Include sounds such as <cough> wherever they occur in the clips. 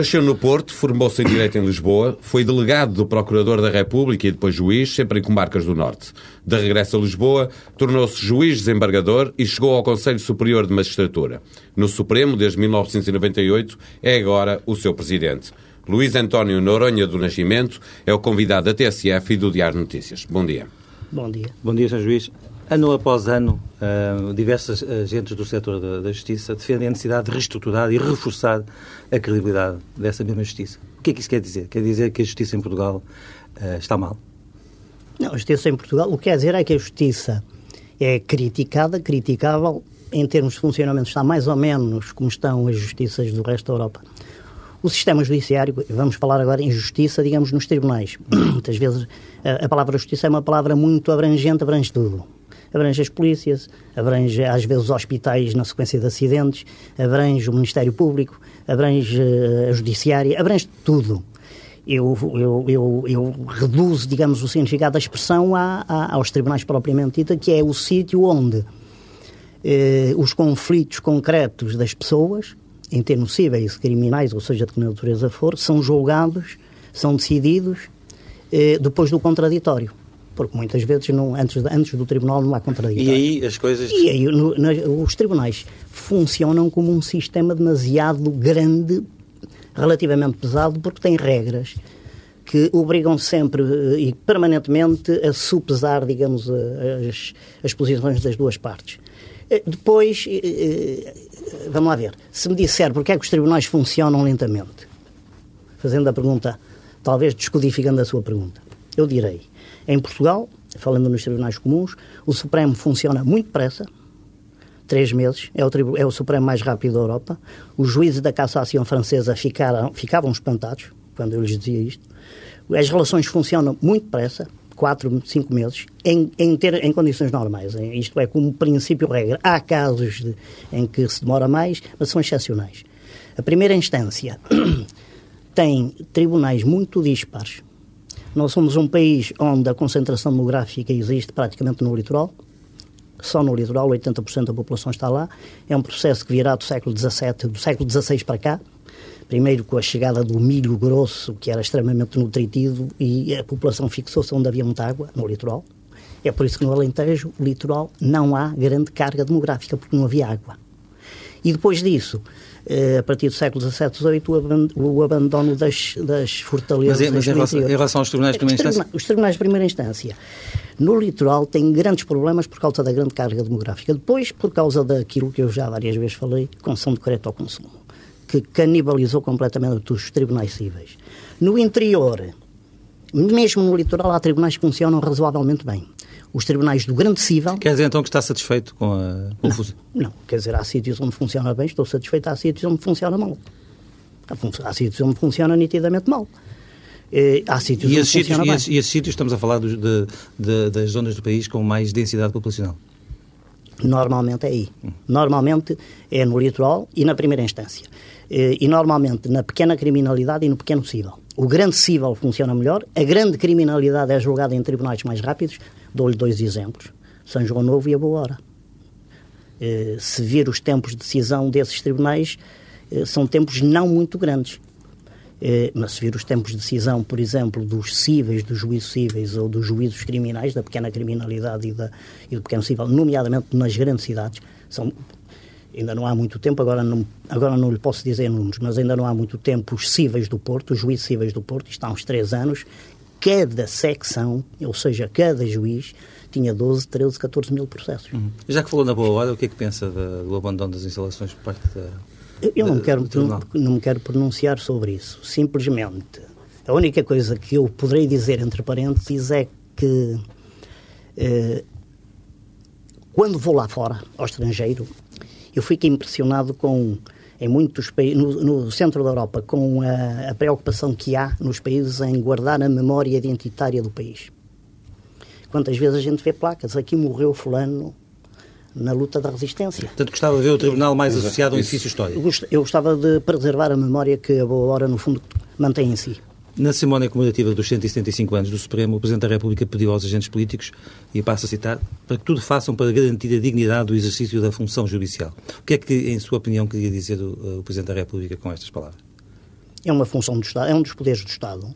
Nasceu no Porto, formou-se em Direito em Lisboa, foi delegado do Procurador da República e depois juiz, sempre em comarcas do Norte. De regresso a Lisboa, tornou-se juiz desembargador e chegou ao Conselho Superior de Magistratura. No Supremo, desde 1998, é agora o seu presidente. Luís António Noronha do Nascimento é o convidado da TSF e do Diário Notícias. Bom dia. Bom dia. Bom dia, Sr. Juiz. Ano após ano, uh, diversas agentes do setor da, da, Justiça defendem a necessidade de reestruturar e reforçar a credibilidade dessa mesma Justiça. O que é que isso quer dizer? Quer dizer que a Justiça em Portugal uh, está mal? Não, a Justiça em Portugal, o que quer dizer é que a Justiça é criticada, criticável, em termos de funcionamento está mais ou menos como estão as justiças do resto da Europa. O sistema judiciário, vamos falar agora em justiça, digamos, nos tribunais. <clears throat> Muitas vezes a, a palavra justiça é uma palavra muito abrangente, abrange tudo abrange as polícias, abrange às vezes os hospitais na sequência de acidentes, abrange o Ministério Público, abrange eh, a Judiciária, abrange tudo. Eu, eu, eu, eu reduzo, digamos, o significado da expressão a, a, aos tribunais propriamente dita, que é o sítio onde eh, os conflitos concretos das pessoas, em termos cíveis, criminais, ou seja, de que natureza for, são julgados, são decididos eh, depois do contraditório porque muitas vezes não, antes, antes do tribunal não há contraditório. E aí as coisas. E aí no, os tribunais funcionam como um sistema demasiado grande, relativamente pesado, porque tem regras que obrigam sempre eh, e permanentemente a supesar, digamos, eh, as, as posições das duas partes. Eh, depois, vamos lá ver, se me disser porque é que os tribunais funcionam lentamente, fazendo a pergunta, talvez descodificando a sua pergunta, eu direi em Portugal, falando nos tribunais comuns, o Supremo funciona muito depressa, três meses, é o, é o Supremo mais rápido da Europa. Os juízes da Cassação Francesa ficaram, ficavam espantados quando eu lhes dizia isto. As relações funcionam muito depressa, quatro, cinco meses, em, em, ter, em condições normais. Isto é, como princípio regra. Há casos de, em que se demora mais, mas são excepcionais. A primeira instância <clears throat> tem tribunais muito dispares, nós somos um país onde a concentração demográfica existe praticamente no litoral. Só no litoral, 80% da população está lá. É um processo que virá do século XVII, do século XVI para cá. Primeiro com a chegada do milho grosso, que era extremamente nutritivo, e a população fixou-se onde havia muita água, no litoral. É por isso que no Alentejo, litoral, não há grande carga demográfica, porque não havia água. E depois disso, eh, a partir do século XVII, XVIII, o abandono das, das fortalezas. Mas, mas em, relação, em, relação, aos tribunais de primeira instância? Os tribunais de primeira instância. No litoral têm grandes problemas por causa da grande carga demográfica. Depois, por causa daquilo que eu já várias vezes falei, concessão de crédito ao consumo, que canibalizou completamente os tribunais cíveis. No interior, mesmo no litoral, há tribunais que funcionam razoavelmente bem os tribunais do Grande Cível. Quer dizer então que está satisfeito com a confusão? Não, não, quer dizer, há sítios onde funciona bem, estou satisfeito, há sítios onde funciona mal. Há sítios onde funciona nitidamente mal. Eh, há sítios e onde sítios, funciona e esses, bem. E esses sítios estamos a falar de, de, das zonas do país com mais densidade populacional? Normalmente é aí. Hum. Normalmente é no litoral e na primeira instância. Eh, e normalmente na pequena criminalidade e no pequeno cível. O grande cível funciona melhor, a grande criminalidade é julgada em tribunais mais rápidos, Dou-lhe dois exemplos: São João Novo e a Boa Hora. Eh, se vir os tempos de decisão desses tribunais, eh, são tempos não muito grandes. Eh, mas se vir os tempos de decisão, por exemplo, dos cíveis, dos juízos cíveis ou dos juízos criminais, da pequena criminalidade e, da, e do pequeno cível, nomeadamente nas grandes cidades, são, ainda não há muito tempo, agora não, agora não lhe posso dizer números, mas ainda não há muito tempo os cíveis do Porto, os juízes cíveis do Porto, isto há uns três anos, cada secção, ou seja, cada juiz, tinha 12, 13, 14 mil processos. Uhum. Já que falou na boa hora, o que é que pensa do abandono das instalações por parte da. Eu não, da, quero, não, não me quero pronunciar sobre isso. Simplesmente, a única coisa que eu poderei dizer, entre parênteses, é que eh, quando vou lá fora, ao estrangeiro, eu fico impressionado com em muitos países, no, no, centro da Europa, com a, a, preocupação que há nos países em guardar a memória identitária do país. Quantas vezes a gente vê placas, aqui morreu fulano na luta da resistência. Portanto, gostava de ver o tribunal mais associado a um edifício histórico. Eu gostava de preservar a memória que a boa hora, no fundo, mantém em si. Na cerimónia comemorativa dos 175 anos do Supremo, o Presidente da República pediu aos agentes políticos, e passo a citar, para que tudo façam para garantir a dignidade do exercício da função judicial. O que é que, em sua opinião, queria dizer o, o Presidente da República com estas palavras? é uma função do Estado, é um dos poderes do Estado.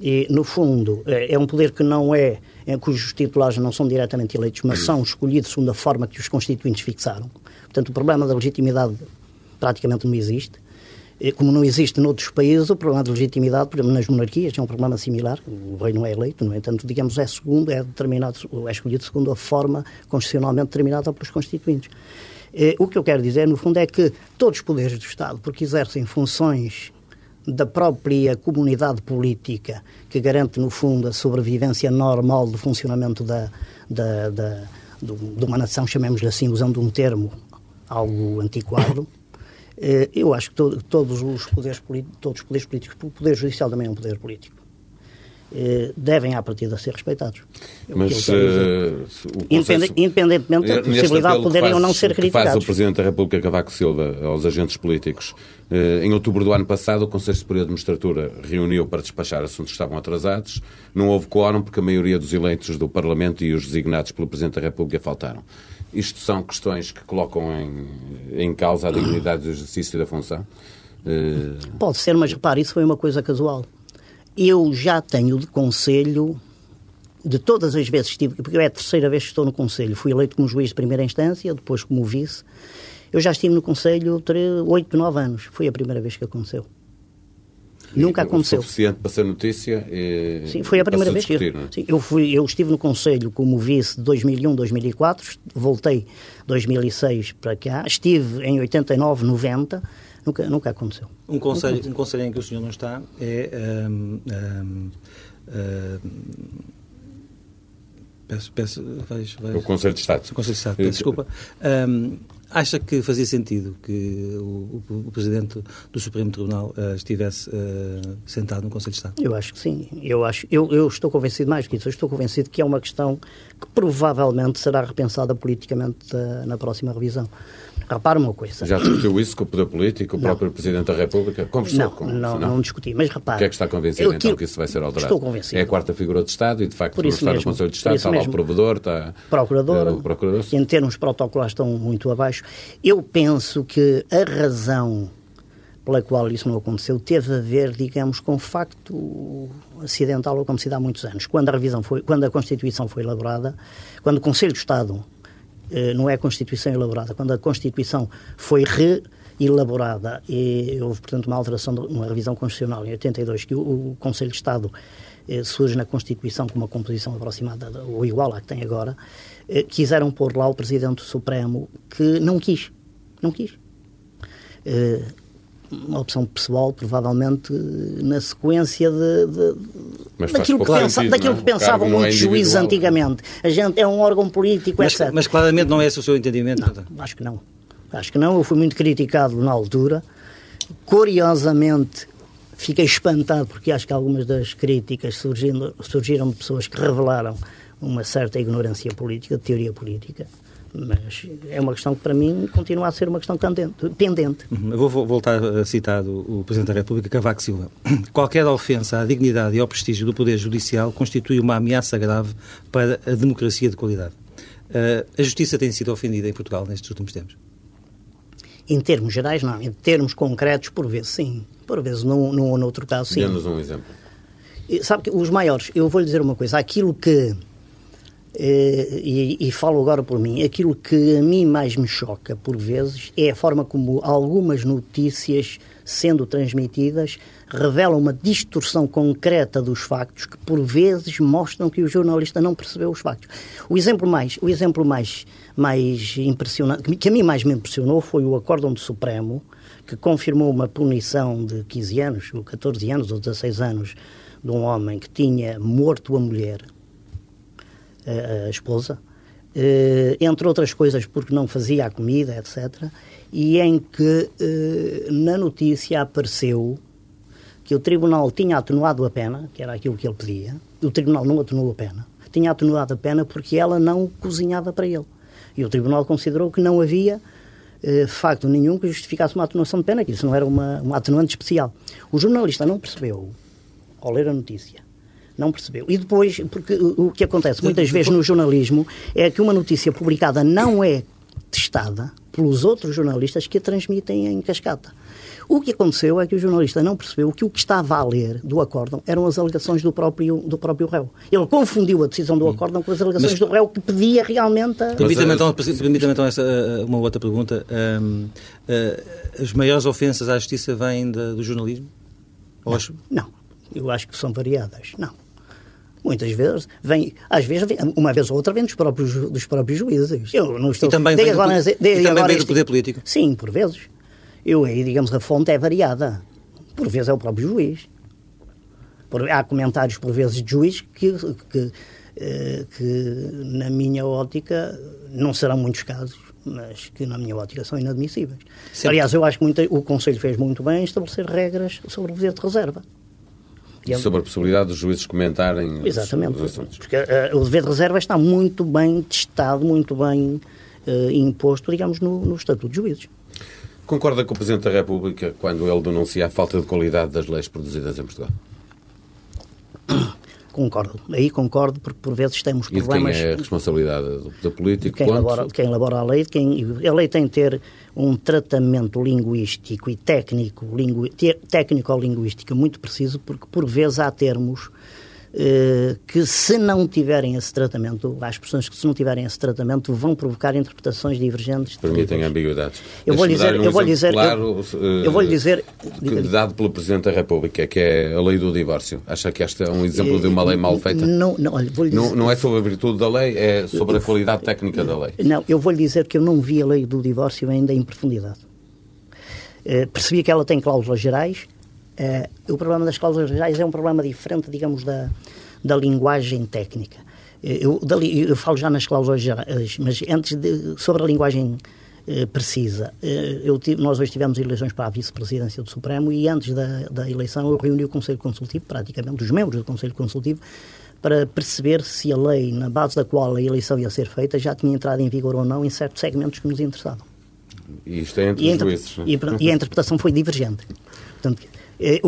E, no fundo, é, é um poder que não é, é, cujos titulares não são diretamente eleitos, mas são escolhidos segundo a forma que os constituintes fixaram. Portanto, o problema da legitimidade praticamente não existe. Como não existe noutros países, o problema de legitimidade, por exemplo, nas monarquias, é um problema similar. O rei não é eleito, no entanto, digamos, é segundo, é determinado, é escolhido segundo a forma constitucionalmente determinada pelos constituintes. O que eu quero dizer, no fundo, é que todos os poderes do Estado, porque exercem funções da própria comunidade política, que garante, no fundo, a sobrevivência normal do funcionamento da, da, da, de uma nação, chamemos-lhe assim, usando um termo algo antiquado, eh, eu acho que to, todos os poderes todos os poderes políticos, o poder judicial também é um poder político, eh, devem à partida ser respeitados. É Mas, uh, Independente, independentemente da possibilidade de poderem ou não ser criticados. faz o Presidente da República Cavaco Silva aos agentes políticos. Em outubro do ano passado, o Conselho Superior de Magistratura reuniu para despachar assuntos que estavam atrasados. Não houve quórum porque a maioria dos eleitos do Parlamento e os designados pelo Presidente da República faltaram. Isto são questões que colocam em, em causa a dignidade do exercício da função? Uh... Pode ser, mas repare, isso foi uma coisa casual. Eu já tenho de conselho, de todas as vezes que estive, porque é a terceira vez que estou no conselho, fui eleito como juiz de primeira instância, depois como vice. Eu já estive no conselho oito, nove anos. Foi a primeira vez que aconteceu. Nunca aconteceu. O suficiente para ser notícia e Sim, foi a primeira vez que eu, é? sim, eu, fui, eu estive no Conselho como vice de 2001, 2004, voltei 2006 para cá, estive em 89, 90, nunca, nunca aconteceu. Um conselho, um conselho em que o senhor não está é. Um, um, um, peço, peço, vais, vais, o Conselho de Estado. O Conselho de Estado, peço desculpa. Um, Acha que fazia sentido que o, o, o Presidente do Supremo Tribunal uh, estivesse uh, sentado no Conselho de Estado? Eu acho que sim. Eu, acho, eu, eu estou convencido mais que isso. Eu estou convencido que é uma questão que provavelmente será repensada politicamente uh, na próxima revisão. Repara uma coisa. Já discutiu isso com o poder político, o não. próprio Presidente da República? Conversou não, com não, não, não discuti, mas repara. O que é que está convencido então que isso vai ser alterado? Estou convencido. É a quarta figura do Estado e de facto está mesmo, no Conselho de Estado, está lá o provedor, está procurador, o procurador. Em termos protocolares estão muito abaixo. Eu penso que a razão pela qual isso não aconteceu teve a ver, digamos, com o facto acidental acontecido há muitos anos. Quando a revisão foi, quando a Constituição foi elaborada, quando o Conselho de Estado eh, não é a Constituição elaborada. Quando a Constituição foi reelaborada e houve, portanto, uma alteração, uma revisão constitucional em 82, que o, o Conselho de Estado eh, surge na Constituição com uma composição aproximada ou igual à que tem agora, eh, quiseram pôr lá o Presidente Supremo que não quis. Não quis. Eh, uma opção pessoal, provavelmente na sequência de, de daquilo, que, pensa, sentido, daquilo que pensavam muitos é juízes antigamente. A gente é um órgão político, mas, etc. Mas claramente não é esse o seu entendimento? Não, acho que não. Acho que não. Eu fui muito criticado na altura. Curiosamente, fiquei espantado porque acho que algumas das críticas surgindo, surgiram de pessoas que revelaram uma certa ignorância política, de teoria política. Mas é uma questão que, para mim, continua a ser uma questão pendente. Uhum. Eu vou voltar a citar o Presidente da República, Cavaco Silva. <clears throat> Qualquer ofensa à dignidade e ao prestígio do Poder Judicial constitui uma ameaça grave para a democracia de qualidade. Uh, a justiça tem sido ofendida em Portugal nestes últimos tempos? Em termos gerais, não. Em termos concretos, por vezes, sim. Por vezes, num, ou noutro caso, sim. Dê-nos um exemplo. Sabe que os maiores, eu vou lhe dizer uma coisa, aquilo que e, e, falo agora por mim, aquilo que a mim mais me choca, por vezes, é a forma como algumas notícias, sendo transmitidas, revelam uma distorção concreta dos factos que, por vezes, mostram que o jornalista não percebeu os factos. O exemplo mais, o exemplo mais, mais impressionante, que a mim mais me impressionou, foi o Acórdão do Supremo, que confirmou uma punição de 15 anos, ou 14 anos, ou 16 anos, de um homem que tinha morto a mulher a esposa, eh, entre outras coisas porque não fazia a comida, etc., e em que eh, na notícia apareceu que o tribunal tinha atenuado a pena, que era aquilo que ele pedia, o tribunal não atenuou a pena, tinha atenuado a pena porque ela não cozinhava para ele. E o tribunal considerou que não havia eh, facto nenhum que justificasse uma atenuação de pena, que isso não era uma, uma atenuante especial. O jornalista não percebeu, ao ler a notícia, não percebeu. E depois, porque o que acontece muitas vezes no jornalismo é que uma notícia publicada não é testada pelos outros jornalistas que a transmitem em cascata. O que aconteceu é que o jornalista não percebeu que o que estava a ler do acórdão eram as alegações do próprio, do próprio réu. Ele confundiu a decisão do acórdão com as alegações Mas- do réu que pedia realmente a... Permita-me então, eh, permita-me então essa, eh, uma outra pergunta. Ahm, eh, as maiores ofensas à justiça vêm da- do jornalismo? Ou as- Não, eu acho que são variadas. Não. Muitas vezes vem, às vezes, vem, uma vez ou outra vem dos próprios, dos próprios juízes. Eu não estou, E também vem do agora- dei e também agora vem do este- poder político? Sim, por vezes. Eu aí, digamos, a fonte é variada. Por vezes é o próprio juiz. Por- há comentários, por vezes, de juiz que, que, eh, que, na minha ótica, não serão muitos casos, mas que, na minha ótica, são inadmissíveis. Sempre. Aliás, eu acho que muita- o Conselho fez muito bem em estabelecer regras sobre o dever de reserva. E é- Sobre a possibilidade dos juízes comentarem os- Exatamente. os assuntos. Porque eh, o dever de reserva está muito bem testado, muito bem eh, imposto, digamos, no, no Estatuto de Juízes. Concorda com o Presidente da República quando ele denuncia a falta de qualidade das leis produzidas em Portugal? <coughs> Concordo. Aí concordo, porque por vezes temos E de quem problemas. é a responsabilidade? Do, político? quem quanto? elabora, de quem elabora a lei, de quem, a lei tem que ter um tratamento linguístico e técnico, lingu, técnico-linguístico muito preciso, porque por vezes há termos que se não tiverem esse tratamento, há expressões que se não tiverem esse tratamento vão provocar interpretações divergentes. Permitem ambiguidades. Eu vou dizer- um eu vou dizer- claro, eu- eu vou lhe dizer- que- dado pelo Presidente da República, que é a lei do divórcio. Acha que este é um exemplo de uma lei mal feita? Não, não, olha, vou-lhe Não, dizer- não é sobre a virtude da lei, é sobre a qualidade técnica da lei. Não, eu vou-lhe dizer que eu não vi a lei do divórcio ainda em profundidade. Eh, percebi que ela tem cláusulas gerais. Eh, o problema das cláusulas gerais é um problema diferente, digamos, da, da linguagem técnica. Eh, eu, dali- eu falo já nas cláusulas gerais, mas antes de, sobre a linguagem eh, precisa. eu nós hoje tivemos eleições para a vice-presidência do Supremo e antes da, da eleição eu reuni o Conselho Consultivo, praticamente os membros do Conselho Consultivo, para perceber se a lei, na base da qual a eleição ia ser feita, já tinha entrado em vigor ou não em certos segmentos que nos interessavam. E isto é entre E, os juízes. não é? e e a interpretação foi divergente. <laughs> Portanto, eh,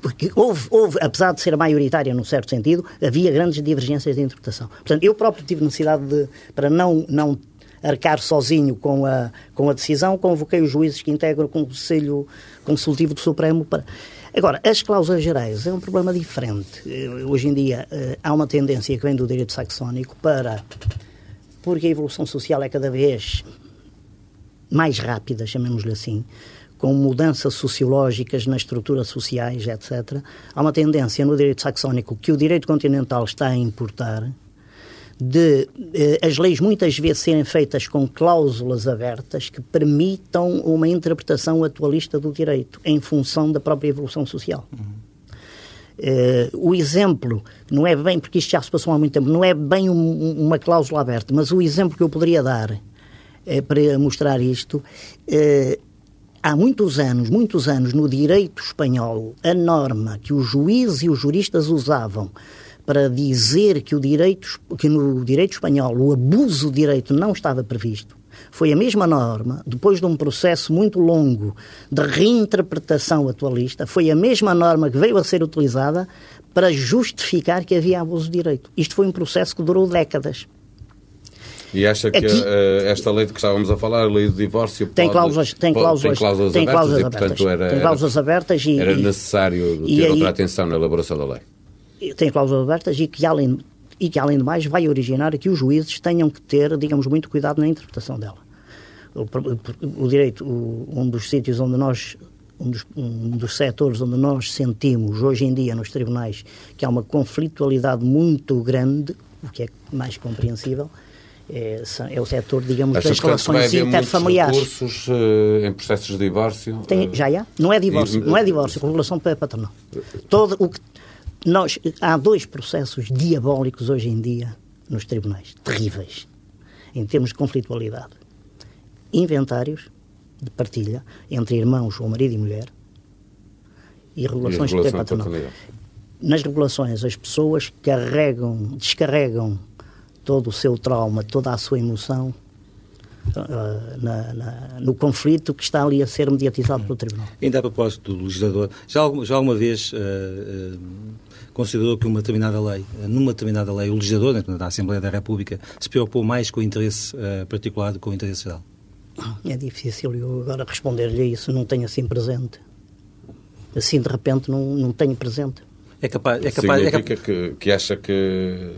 porque houve, houve, apesar de ser maioritária num certo sentido, havia grandes divergências de interpretação. Portanto, eu próprio tive necessidade de, para não, não arcar sozinho com a, com a decisão, convoquei os juízes que integram o Conselho Consultivo do Supremo para. Agora, as cláusulas gerais é um problema diferente. Eh, Hoje em dia eh, há uma tendência que vem do direito saxónico para. Porque a evolução social é cada vez mais rápida, chamemos-lhe assim, com mudanças sociológicas nas estruturas sociais, etc., há uma tendência no direito saxónico que o direito continental está a importar de eh, as leis muitas vezes serem feitas com cláusulas abertas que permitam uma interpretação atualista do direito em função da própria evolução social. Eh, o exemplo, não é bem, porque isto já se passou há muito tempo, não é bem um- uma cláusula aberta, mas o exemplo que eu poderia dar eh, para mostrar isto, eh, há muitos anos, muitos anos, no direito espanhol, a norma que os juízes e os juristas usavam para dizer que, o direito, que no direito espanhol o abuso de direito não estava previsto, foi a mesma norma, depois de um processo muito longo de reinterpretação atualista, foi a mesma norma que veio a ser utilizada para justificar que havia abuso de direito. Isto foi um processo que durou décadas. E acha que Aqui- eh, esta lei de que estávamos a falar, a lei do divórcio, Tem pode- cláusulas, tem pode- cláusulas, tem cláusulas tem abertas cláusulas e, abertas. portanto, era, tem cláusulas abertas e, era e- necessário e ter aí- outra atenção na elaboração da lei. tem cláusulas abertas e que, além, e que, além de mais, vai originar que os juízes tenham que ter, digamos, muito cuidado na interpretação dela. O, o- o direito, o- um dos sítios onde nós, um dos, um dos setores onde nós sentimos, hoje em dia, nos tribunais, que há uma conflitualidade muito grande, o que é mais compreensível, é, é o setor, digamos, Acha, das relações interfamiliares. recursos eh, em processos de divórcio? Tem, Eh, já há? Não é divórcio, e- não é divórcio, com relação pa- patronal. Todo o que nós há dois processos diabólicos hoje em dia nos tribunais, terríveis, em termos de conflitualidade. Inventários de partilha entre irmãos ou marido e mulher e e regulações de regulação patronal. patronal. Nas regulações, as pessoas carregam, descarregam todo o seu trauma, toda a sua emoção ah, na- na- no conflito que está ali a ser mediatizado pelo Tribunal. Ainda a propósito do legislador, já alguma, já alguma vez eh, considerou que uma determinada lei, numa determinada lei, o legislador, né, da Assembleia da República, se preocupou mais com o interesse uh, particular do que com o interesse geral? É difícil eu agora responder-lhe a isso, não tenho assim presente. Assim, de repente, não, não tenho presente. É capaz, é capaz, Significa é capaz... Que, que acha que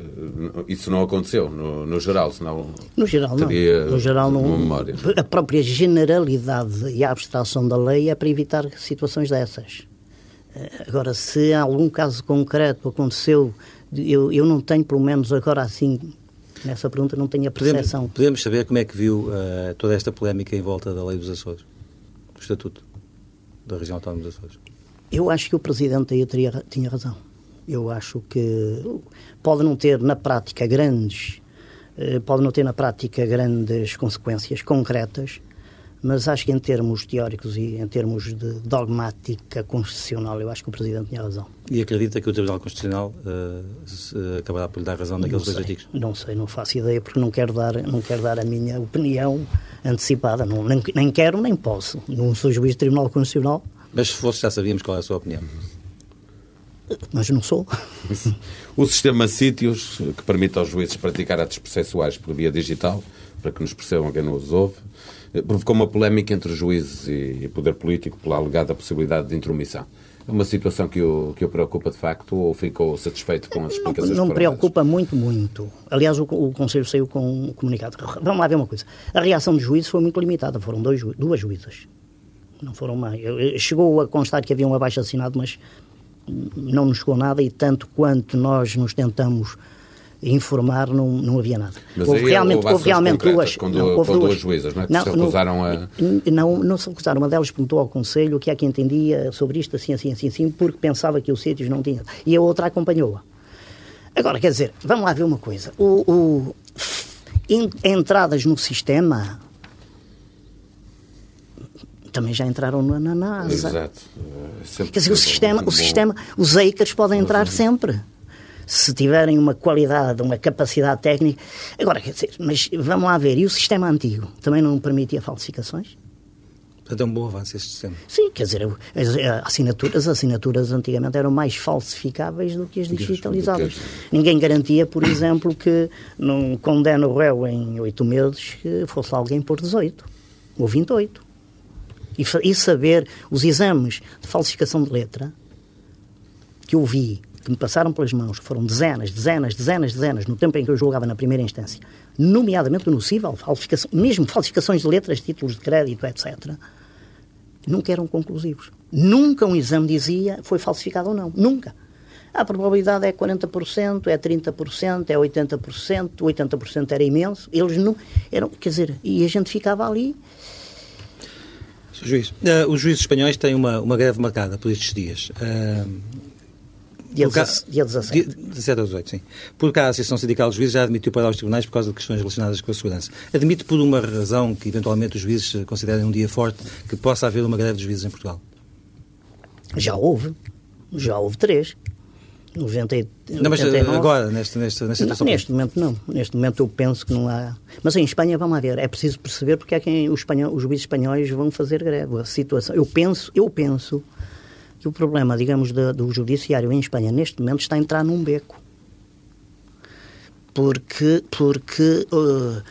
isso não aconteceu, no, no geral, senão no geral, teria não. No geral, não. Memória. A própria generalidade e a abstração da lei é para evitar situações dessas. Eh, agora, se algum caso concreto aconteceu, eu, eu não tenho, pelo menos agora assim, nessa pergunta, não tenho a percepção. Podemos, podemos saber como é que viu uh, toda esta polémica em volta da lei dos Açores, do Estatuto da Região Autónoma dos Açores? Eu acho que o Presidente aí teria, tinha razão. Eu acho que pode não ter na prática grandes, eh, pode não ter na prática grandes consequências concretas, mas acho que em termos teóricos e em termos de dogmática constitucional, eu acho que o Presidente tinha razão. E acredita que o Tribunal Constitucional uh, acabará por lhe dar razão naqueles dois artigos? Não sei, não faço ideia, porque não quero dar, não quero dar a minha opinião antecipada. Não, nem, nem quero, nem posso. Não sou juiz do Tribunal Constitucional. Mas se fosse, já sabíamos qual é a sua opinião. Mas não sou. o sistema sítios, que permite aos juízes praticar atos processuais por via digital, para que nos percebam quem nos ouve, eh, provocou uma polémica entre juízes e poder político pela alegada possibilidade de intromissão. É uma situação que o, que o preocupa de facto ou ficou satisfeito com as explicações Não, não preocupa muito, muito. Aliás, o, o, Conselho saiu com um comunicado. Vamos lá ver uma coisa. A reação dos juízes foi muito limitada. Foram dois, duas juízas. Não foram mais. Chegou a constar que havia um abaixo assinado, mas não nos chegou nada e tanto quanto nós nos tentamos informar, não, não havia nada. Mas houve realmente, houve realmente duas, com, não, houve duas, duas juízas, não é? Que não, se recusaram a... Não, não se recusaram. Uma delas perguntou ao Conselho que é que entendia sobre isto, assim, assim, assim, assim, porque pensava que o sítios não tinha. E a outra acompanhou-a. Agora, quer dizer, vamos lá ver uma coisa. O, o, entradas no sistema também já entraram na NASA. Exato. É quer dizer, o sistema, o sistema, os acres podem entrar sempre se tiverem uma qualidade, uma capacidade técnica. Agora, quer dizer, mas vamos lá ver, e o sistema antigo também não permitia falsificações? Portanto, é um bom avanço este sistema. Sim, quer dizer, as assinaturas, as assinaturas antigamente eram mais falsificáveis do que as digitalizadas. Ninguém garantia, por exemplo, que num condena o réu em oito meses que fosse alguém por 18 ou 28. E, e saber os exames de falsificação de letra que eu vi que me passaram pelas mãos, foram dezenas, dezenas, dezenas, dezenas, no tempo em que eu julgava na primeira instância, nomeadamente no CIVAL, falsificação, mesmo falsificações de letras, títulos de crédito, etc., nunca eram conclusivos. Nunca um exame dizia foi falsificado ou não. Nunca. A probabilidade é 40%, é 30%, é 80%, 80% era imenso. Eles não eram, quer dizer, e a gente ficava ali. Juiz, uh, os juízes espanhóis têm uma, uma greve marcada por estes dias. Uh, Dia, ca... dia 17. Dia 17 a 18, sim. Por cá, a Associação Sindical de Juízes já admitiu para os tribunais por causa de questões relacionadas com a segurança. Admite por uma razão que eventualmente os juízes considerem um dia forte que possa haver uma greve dos juízes em Portugal? Já houve. Já houve três. 90, não, mas 89. agora, nesta, nesta, nesta situação? Não, neste momento não. Neste momento eu penso que não há. Mas em Espanha, vamos ver, é preciso perceber porque é que os, espanhol, os juízes espanhóis vão fazer greve. A situação, eu penso, eu penso que o problema, digamos, do, do judiciário em Espanha neste momento está a entrar num beco. Porque, porque uh,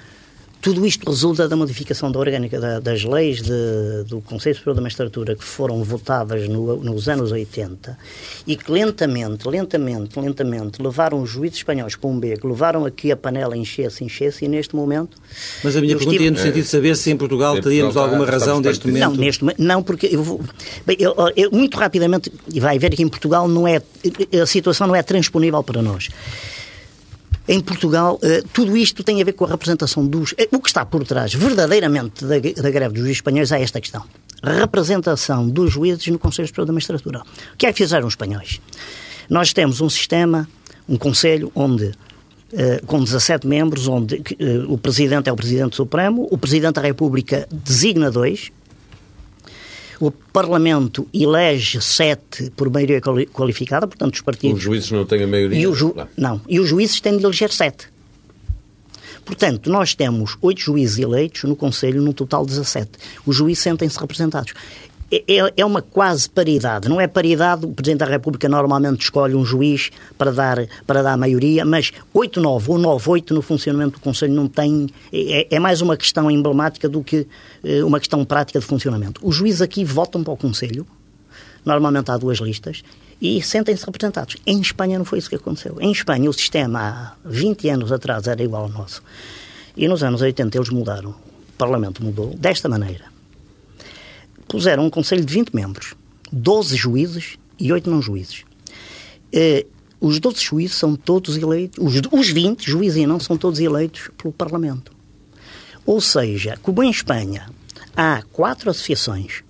tudo isto resulta da modificação da orgânica da, das leis de, do Conselho Superior da Magistratura que foram votadas no, nos anos 80 e que lentamente, lentamente, lentamente levaram os juízes espanhóis para um beco, levaram aqui a panela encher-se, encher-se e neste momento... Mas a minha pergunta ia no sentido de saber se em Portugal teríamos alguma razão deste momento. Não, neste momento, não, porque eu vou, bem, eu, eu, muito rapidamente, e vai ver que em Portugal não é, a situação não é transponível para nós em Portugal, eh, tudo isto tem a ver com a representação dos. Eh, o que está por trás, verdadeiramente, da, da greve dos juízes espanhóis é esta questão. representação dos juízes no Conselho Superior da Magistratura. O que é que fizeram os espanhóis? Nós temos um sistema, um conselho, onde Uh, com 17 membros, onde o Presidente é o Presidente Supremo, o Presidente da República designa dois, o Parlamento elege sete por maioria qualificada, portanto, os partidos. Os juízes não têm a maioria? E ju... Não, e os juízes têm de eleger sete. Portanto, nós temos oito juízes eleitos no Conselho, num total de 17. Os juízes sentem-se representados. É, é, é uma quase paridade. Não é paridade, o Presidente da República normalmente escolhe um juiz para dar, para dar a maioria, mas 8-9 ou 9-8 no funcionamento do Conselho não tem. É, é, mais uma questão emblemática do que eh, uma questão prática de funcionamento. Os juízes aqui votam para o Conselho, normalmente há duas listas, e sentem-se representados. Em Espanha não foi isso que aconteceu. Em Espanha o sistema há 20 anos atrás era igual ao nosso. E nos anos 80 eles mudaram. O Parlamento mudou desta maneira puseram um conselho de 20 membros, 12 juízes e 8 não juízes. Eh, os 12 juízes são todos eleitos, os, os 20 juízes e não são todos eleitos pelo Parlamento. Ou seja, como em Espanha há quatro associações,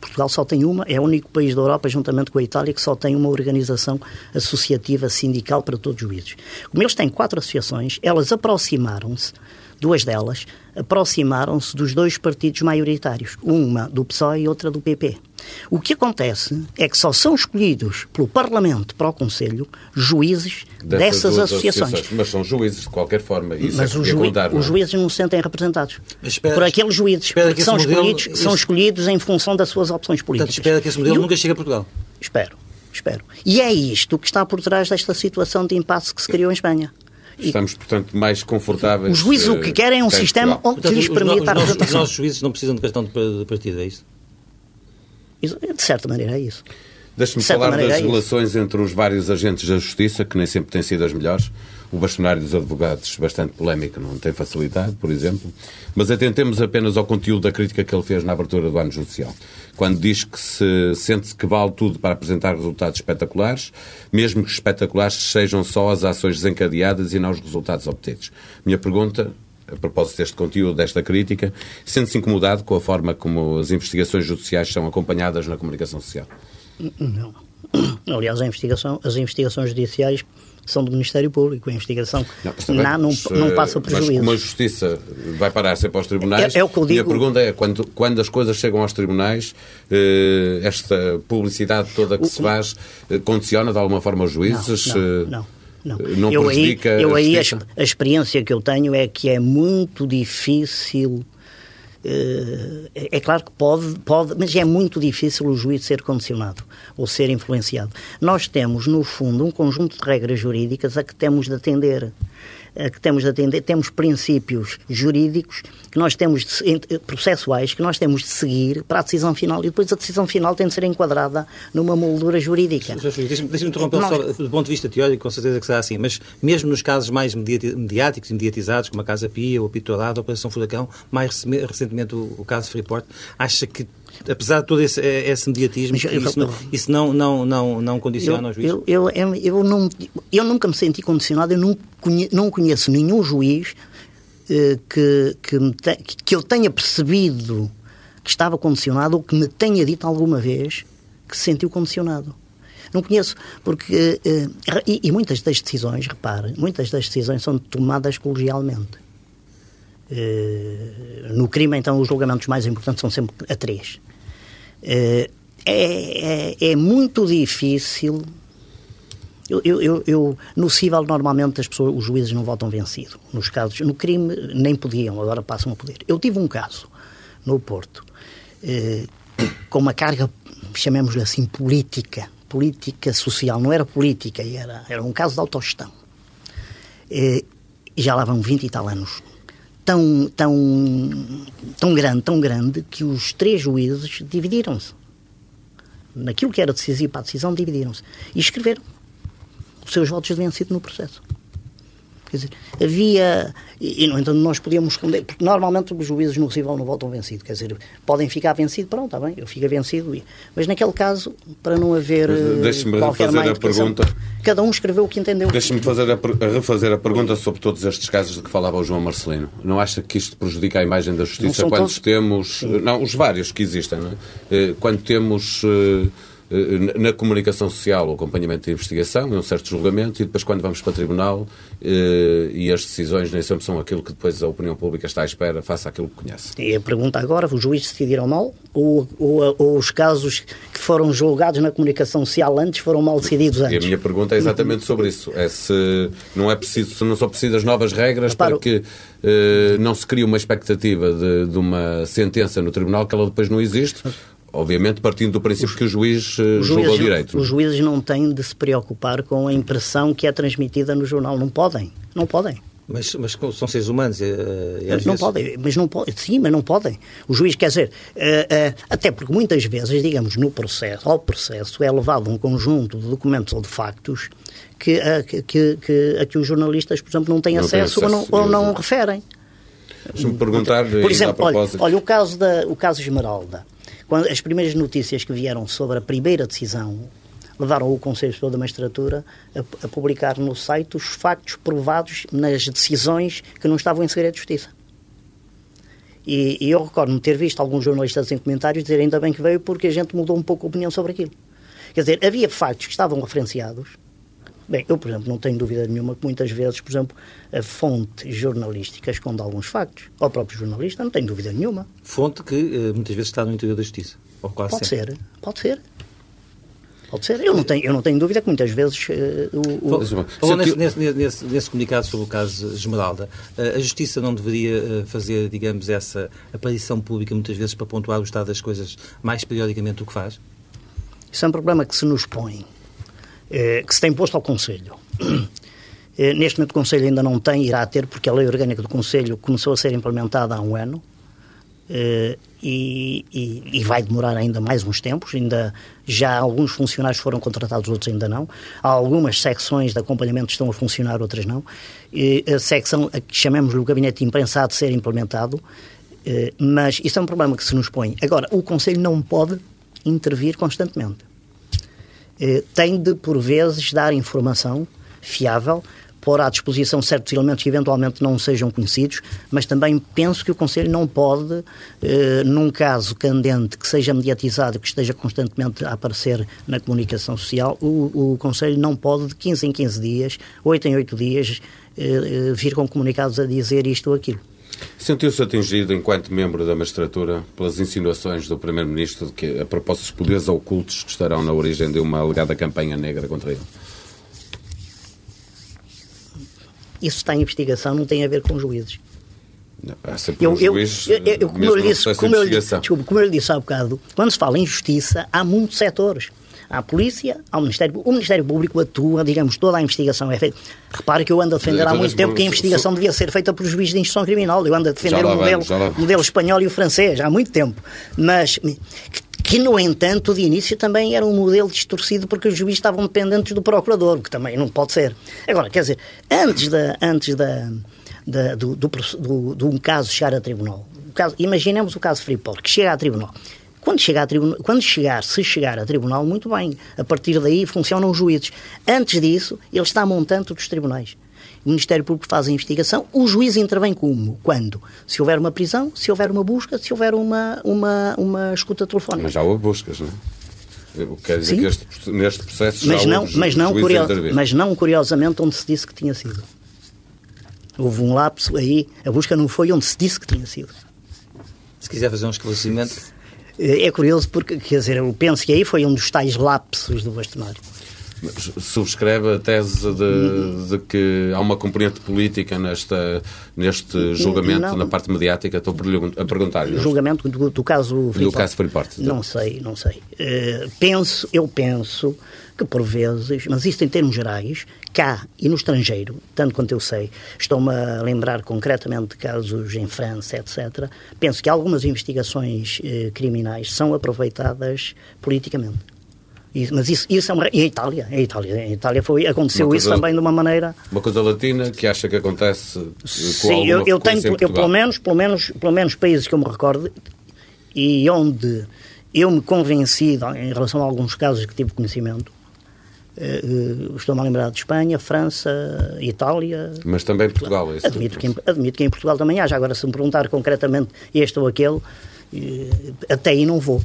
Portugal só tem uma, é o único país da Europa, juntamente com a Itália, que só tem uma organização associativa sindical para todos os juízes. Como eles têm quatro associações, elas aproximaram-se duas delas, aproximaram-se dos dois partidos maioritários, uma do PSOE e outra do PP. O que acontece é que só são escolhidos pelo Parlamento para o Conselho juízes dessas, dessas associações. associações. Mas são juízes de qualquer forma. Isso Mas é os, juí contar, os é? juízes não se sentem representados espera, por aqueles juízes. Que são, modelo, escolhidos, isso... são escolhidos em função das suas opções políticas. Portanto, espera que esse modelo eu... nunca chegue a Portugal. Espero. Espero. E é isto que está por trás desta situação de impasse que se criou em Espanha. Estamos, portanto, mais confortáveis. Os juízes o que querem é um sistema onde portanto, lhes permita a representação. Os nossos juízes não precisam de cartão de partido, é isso? De certa maneira é isso. Deixe-me falar das é relações entre os vários agentes da justiça, que nem sempre têm sido as melhores. O bastonário dos advogados, bastante polémico, não tem facilidade, por exemplo. Mas atentemos apenas ao conteúdo da crítica que ele fez na abertura do ano judicial. Quando diz que se sente-se que vale tudo para apresentar resultados espetaculares, mesmo que espetaculares sejam só as ações desencadeadas e não os resultados obtidos. Minha pergunta a propósito deste conteúdo, desta crítica, sente-se incomodado com a forma como as investigações judiciais são acompanhadas na comunicação social? Não. Aliás, investigação, as investigações judiciais são do Ministério Público. A investigação não, não, não, não passa prejuízo. Mas como a Justiça vai parar sempre aos tribunais, é, é o que eu digo. a pergunta é, quando, quando as coisas chegam aos tribunais, eh, esta publicidade toda que o, se faz eh, condiciona de alguma forma os juízes? não. não, não. Não. Não eu aí, eu aí a, a, experiência que eu tenho é que é muito difícil. Uh, é claro que pode, pode, mas é muito difícil o juiz ser condicionado ou ser influenciado. Nós temos, no fundo, um conjunto de regras jurídicas a que temos de atender que temos de atender, temos princípios jurídicos que nós temos de, processuais que nós temos de seguir para a decisão final. E depois a decisão final tem de ser enquadrada numa moldura jurídica. Deixa-me deixa interromper nós... só do ponto de vista teórico, com certeza que será assim, mas mesmo nos casos mais mediáticos e mediatizados, como a Casa Pia, ou a Pitorado, a Operação Furacão, mais recentemente o, o caso Freeport, acha que apesar de todo esse, esse mediatismo, isso, não, isso não, não, não, não condiciona eu, juízes? Eu, eu, eu, não, eu nunca me senti condicionado, eu não conheço, não conheço nenhum juiz eh, que, que, te, que eu tenha percebido que estava condicionado ou que me tenha dito alguma vez que se sentiu condicionado. Não conheço, porque. Eh, e, e, muitas das decisões, repare, muitas das decisões são tomadas colegialmente. Eh, no crime, então, os julgamentos mais importantes são sempre a três. Eh, é, é, é muito difícil. Eu, eu, eu, no civil, normalmente, as pessoas, os juízes não votam vencido. Nos casos, no crime, nem podiam, agora passam a poder. Eu tive um caso no Porto eh, com uma carga, chamemos-lhe assim, política, política social. Não era política, era, era um caso de autogestão. Eh, já lá vão 20 e tal anos tão, tão, tão grande, tão grande, que os três juízes dividiram-se. Naquilo que era decisivo para a decisão, dividiram-se. E escreveram. Os seus votos deviam sido no processo. Quer dizer, havia. E, no entanto, nós podíamos responder, porque normalmente os juízes no civil não votam vencido. Quer dizer, podem ficar vencidos, pronto, está bem, eu fico vencido. Mas naquele caso, para não haver. Deixe-me fazer a pergunta. Cada um escreveu o que entendeu. Deixe-me fazer a, refazer a pergunta sobre todos estes casos de que falava o João Marcelino. Não acha que isto prejudica a imagem da justiça quando todos... temos. Sim. Não, os vários que existem, não é? Eh, quando temos. Uh, eh, na comunicação social, o acompanhamento da investigação, é um certo julgamento, e depois, quando vamos para o tribunal, eh, e as decisões nem sempre são aquilo que depois a opinião pública está à espera, faça aquilo que conhece. E a pergunta agora: os juízes decidiram mal? Ou, ou, ou, os casos que foram julgados na comunicação social antes foram mal decididos antes? E a minha pergunta é exatamente sobre isso. É se não, é preciso, se não são precisas novas regras Reparo, para que eh, não se crie uma expectativa de, de uma sentença no tribunal que ela depois não existe Obviamente partindo do princípio os, que o juiz uh, julga o direito. Os juízes não têm de se preocupar com a impressão que é transmitida no jornal. Não podem. Não podem. Mas, mas são seres humanos. E, e não podem, mas não podem. Sim, mas não podem. O juiz quer dizer, uh, uh, até porque muitas vezes, digamos, no processo, ao processo é levado um conjunto de documentos ou de factos que, uh, que, que, a que os jornalistas, por exemplo, não têm não acesso, acesso, ou não, ou não referem. Deixa-me perguntar, por exemplo, olha, olha, o caso da, o caso Esmeralda. Quando as primeiras notícias que vieram sobre a primeira decisão levaram o Conselho Superior da Magistratura a, a, publicar no site os factos provados nas decisões que não estavam em segredo de justiça. E, e eu recordo-me ter visto alguns jornalistas em comentários dizer ainda bem que veio porque a gente mudou um pouco a opinião sobre aquilo. Quer dizer, havia factos que estavam referenciados. Bem, eu, por exemplo, não tenho dúvida nenhuma que muitas vezes, por exemplo, a fonte jornalística esconde alguns factos. Ao próprio jornalista, não tenho dúvida nenhuma. Fonte que eh, muitas vezes está no interior da Justiça. Ou quase pode sempre. ser, pode ser. Pode ser. Eu não tenho, eu não tenho dúvida que muitas vezes uh, o... o... Falou nesse, nesse, nesse, nesse, comunicado sobre o caso Esmeralda, uh, a Justiça não deveria uh, fazer, digamos, essa aparição pública muitas vezes para pontuar o estado das coisas mais periodicamente do que faz? Isso é um problema que se nos põe, que se tem posto ao Conselho. Neste momento o Conselho ainda não tem, irá ter, porque a lei orgânica do Conselho começou a ser implementada há um ano. Uh, e, e, e, vai demorar ainda mais uns tempos. Ainda já alguns funcionários foram contratados, outros ainda não. Há algumas secções de acompanhamento estão a funcionar, outras não. E a secção a que chamamos o gabinete de imprensa há de ser implementado, uh, mas isso é um problema que se nos põe. Agora, o Conselho não pode intervir constantemente. Uh, tem de, por vezes, dar informação fiável pôr à disposição certos elementos que eventualmente não sejam conhecidos, mas também penso que o Conselho não pode, eh, num caso candente que seja mediatizado, que esteja constantemente a aparecer na comunicação social, o, o Conselho não pode de 15 em 15 dias, 8 em 8 dias, eh, eh, vir com comunicados a dizer isto ou aquilo. Sentiu-se atingido, enquanto membro da magistratura, pelas insinuações do Primeiro-Ministro de que a propósito dos poderes ocultos que estarão na origem de uma alegada campanha negra contra ele? Isso está em investigação, não tem a ver com juízes. há sempre eu, um juiz, eu, eu, eu, como eu lhe disse, como eu, desculpa, como eu lhe disse há bocado, quando se fala em justiça, há muitos setores. A polícia, há o Ministério O Ministério Público atua, digamos, toda a investigação é feita. Repare que eu ando a defender há muito tempo que a investigação devia ser feita por juízes de instrução criminal. Eu ando a defender o modelo, modelo espanhol e o francês há muito tempo. Mas que, no entanto, de início também era um modelo distorcido porque os juízes estavam dependentes do procurador, o que também não pode ser. Agora, quer dizer, antes, da, antes da, da do, do, do, de um caso chegar a tribunal, o caso, imaginemos o caso Freeport, que chega a tribunal. Quando chegar, a tribunal, quando chegar, se chegar a tribunal, muito bem. A partir daí funcionam os juízes. Antes disso, ele está montando dos tribunais. O Ministério Público faz a investigação, o juiz intervém como? Quando? Se houver uma prisão, se houver uma busca, se houver uma, uma, uma escuta telefónica. Mas já houve buscas, não é? Quer dizer Sim. que este, neste processo mas já não, houve mas não, curio, mas não curiosamente onde se disse que tinha sido. Houve um lapso aí, a busca não foi onde se disse que tinha sido. Se quiser fazer um esclarecimento. É, é curioso porque, quer dizer, eu penso que aí foi um dos tais lapsos do bastonário subscreve a tese de, de, que há uma componente política nesta, neste julgamento, não, na parte mediática? Estou a perguntar-lhe. O julgamento do, do caso Freeport? Do caso Freeport. Então. Não sei, não sei. Uh, penso, eu penso que por vezes, mas isto em termos gerais, cá e no estrangeiro, tanto quanto eu sei, estou-me a lembrar concretamente de casos em França, etc., penso que algumas investigações eh, criminais são aproveitadas politicamente. Mas isso, isso é uma. E a Itália, a Itália, a Itália foi, aconteceu coisa, isso também de uma maneira. Uma coisa latina que acha que acontece com Sim, eu, eu tenho, eu, pelo menos, pelo menos, pelo menos países que eu me recordo e onde eu me convenci em relação a alguns casos que tive conhecimento. Uh, Estou-me a lembrar de Espanha, França, Itália. Mas também Portugal, é isso? Admito que, em, admito que em Portugal também haja. Agora, se me perguntar concretamente este ou aquele, uh, até aí não vou.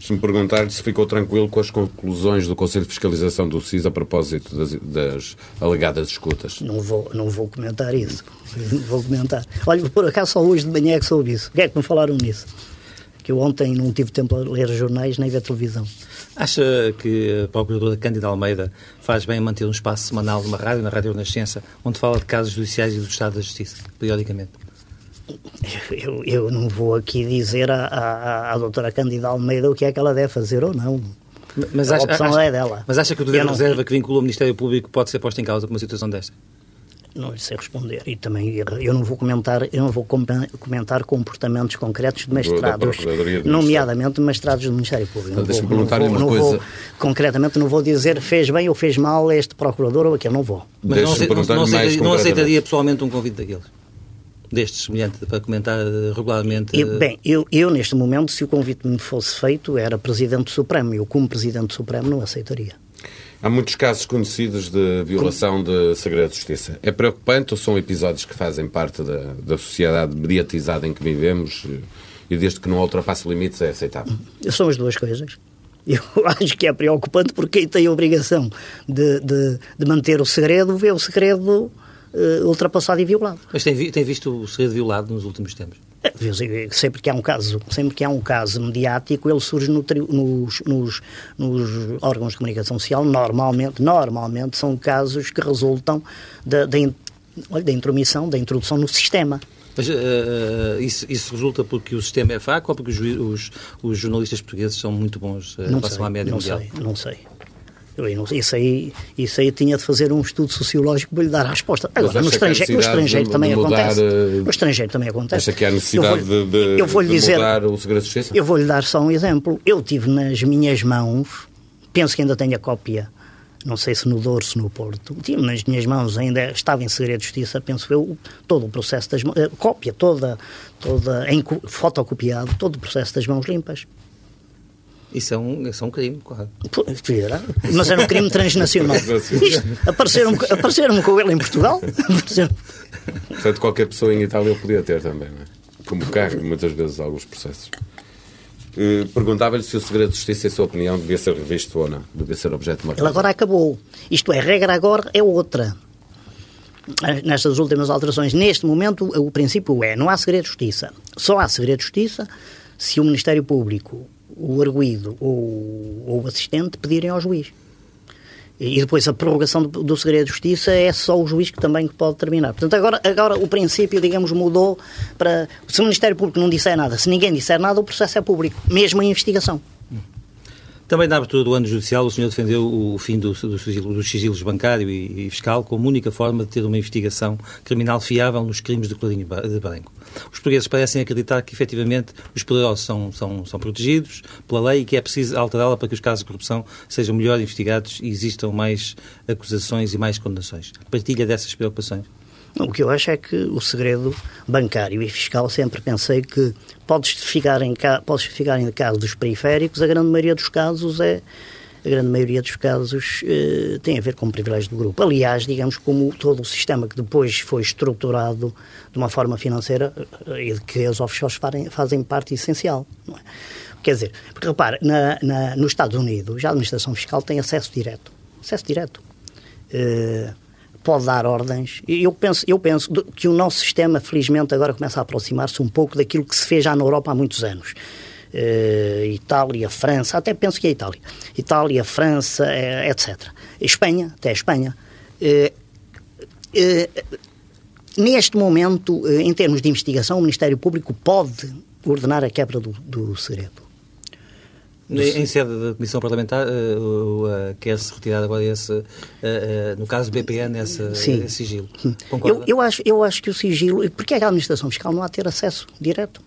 Se me perguntar se ficou tranquilo com as conclusões do Conselho de Fiscalização do SIS a propósito das, das alegadas escutas. Não vou, não vou comentar isso. <laughs> Não vou comentar. Olha, por acaso só hoje de manhã é que soube isso. O que é que me falaram nisso? Que eu ontem não tive tempo a ler jornais nem ver televisão. Acha que a Procuradora Cândida Almeida faz bem manter um espaço semanal numa rádio, na Rádio Renascença, onde fala de casos judiciais e do Estado da Justiça, periodicamente? Eu, eu não vou aqui dizer à, à, à doutora Candida Almeida o que é que ela deve fazer ou não. Mas a acha, opção acha, é dela. Mas acha que o poder de não- reserva que vincula o Ministério Público pode ser posto em causa por uma situação desta? Não lhe sei responder. E também eu não vou comentar, eu não vou com- comentar comportamentos concretos de mestrados, nomeadamente de mestrados do Ministério Público. Então, Não deixa-me vou- não perguntar-lhe vou- uma não coisa. vou- concretamente não vou dizer fez bem ou fez mal este procurador ou aquele, não vou. Mas não, Deixa-me ace- não, perguntar-lhe não aceitaria, pessoalmente um convite daqueles? Destes, semelhante, para comentar eh, regularmente? Eu, bem, eu, eu neste momento, se o convite me fosse feito, era Presidente Supremo. Eu, como Presidente Supremo, não aceitaria. Há muitos casos conhecidos de violação de segredo de justiça. É preocupante ou são episódios que fazem parte da, da sociedade mediatizada em que vivemos eh, e desde que não ultrapasse limites é aceitável? São as duas coisas. Eu <laughs> acho que é preocupante porque quem tem a obrigação de, de, de manter o segredo vê o segredo eh, ultrapassado e violado. Mas tem, tem visto o segredo violado nos últimos tempos? Sempre que há um caso, sempre que há um caso mediático, ele surge no nos, nos, nos órgãos de comunicação social. Normalmente, normalmente são casos que resultam da, da, intromissão, da introdução no sistema. Mas eh, isso, isso resulta porque o sistema é fraco ou porque os, os- os jornalistas portugueses são muito bons eh, em relação à média não mundial? sei, não sei. Isso aí, isso aí tinha de fazer um estudo sociológico para lhe dar a resposta. Agora, no estrangeiro, no estrangeiro de- também de mudar, acontece. eh, No estrangeiro também acontece. Acha que há necessidade eu vou, de, eu vou lhe de dizer, mudar o segredo de justiça? eu vou-lhe dar só um exemplo. Eu tive nas minhas mãos, penso que ainda tenho a cópia, não sei se no Douro, se no Porto, tive nas minhas mãos, ainda estava em segredo de justiça, penso eu, todo o processo das mãos, a cópia toda, toda em, co- fotocopiado, todo o processo das mãos limpas. Isso é um, isso é um crime, claro. Mas era um crime transnacional. <laughs> Apareceram-me apareceram com ele em Portugal. Apareceram- Portanto, qualquer pessoa em Itália podia ter também, não é? Como carga muitas vezes alguns processos. Eh, Perguntava-lhe se o segredo de justiça, em sua opinião, devia ser revisto ou não. Devia ser objeto de uma Ele agora acabou. Isto é, a regra agora é outra. Nestas últimas alterações, neste momento, o princípio é: não há segredo de justiça. Só há segredo de justiça se o Ministério Público, o arguído ou, o assistente pedirem ao juiz. E depois a prorrogação do, do segredo de justiça é só o juiz que também pode terminar. Portanto, agora, agora o princípio, digamos, mudou para. Se o Ministério Público não disser nada, se ninguém disser nada, o processo é público, mesmo a investigação. Também na abertura do ano judicial, o senhor defendeu o fim do, do dos sigilos bancário e, e fiscal como única forma de ter uma investigação criminal fiável nos crimes de Colarinho Ba- de Branco. Os portugueses parecem acreditar que, efetivamente, os poderosos são, são, são protegidos pela lei e que é preciso alterá-la para que os casos de corrupção sejam melhor investigados e existam mais acusações e mais condenações. Partilha dessas preocupações? O que eu acho é que o segredo bancário e fiscal sempre pensei que pode justificar em, ca- pode justificar em caso dos periféricos, a grande maioria dos casos é a grande maioria dos casos eh, tem a ver com o privilégio do grupo. Aliás, digamos, como todo o sistema que depois foi estruturado de uma forma financeira eh, e de que os offshores fazem parte essencial. é? Quer dizer, porque repare, na, na- nos Estados Unidos, a administração fiscal tem acesso direto. Acesso direto. Eh, pode dar ordens. Eu penso, eu penso que o nosso sistema, felizmente, agora começa a aproximar-se um pouco daquilo que se fez já na Europa há muitos anos. Eh, Itália, França, até penso que é Itália. Itália, França, eh, etc. Espanha, até Espanha. Eh, neste momento, em termos de investigação, o Ministério Público pode ordenar a quebra do, do segredo. Em sede da Comissão Parlamentar, o- eh, quer-se retirar agora esse, eh, no caso do BPN, esse, Sim. esse sigilo. Eu, Concorda? eu, acho, eu acho que o sigilo. Porque é que a administração fiscal não há de ter acesso direto?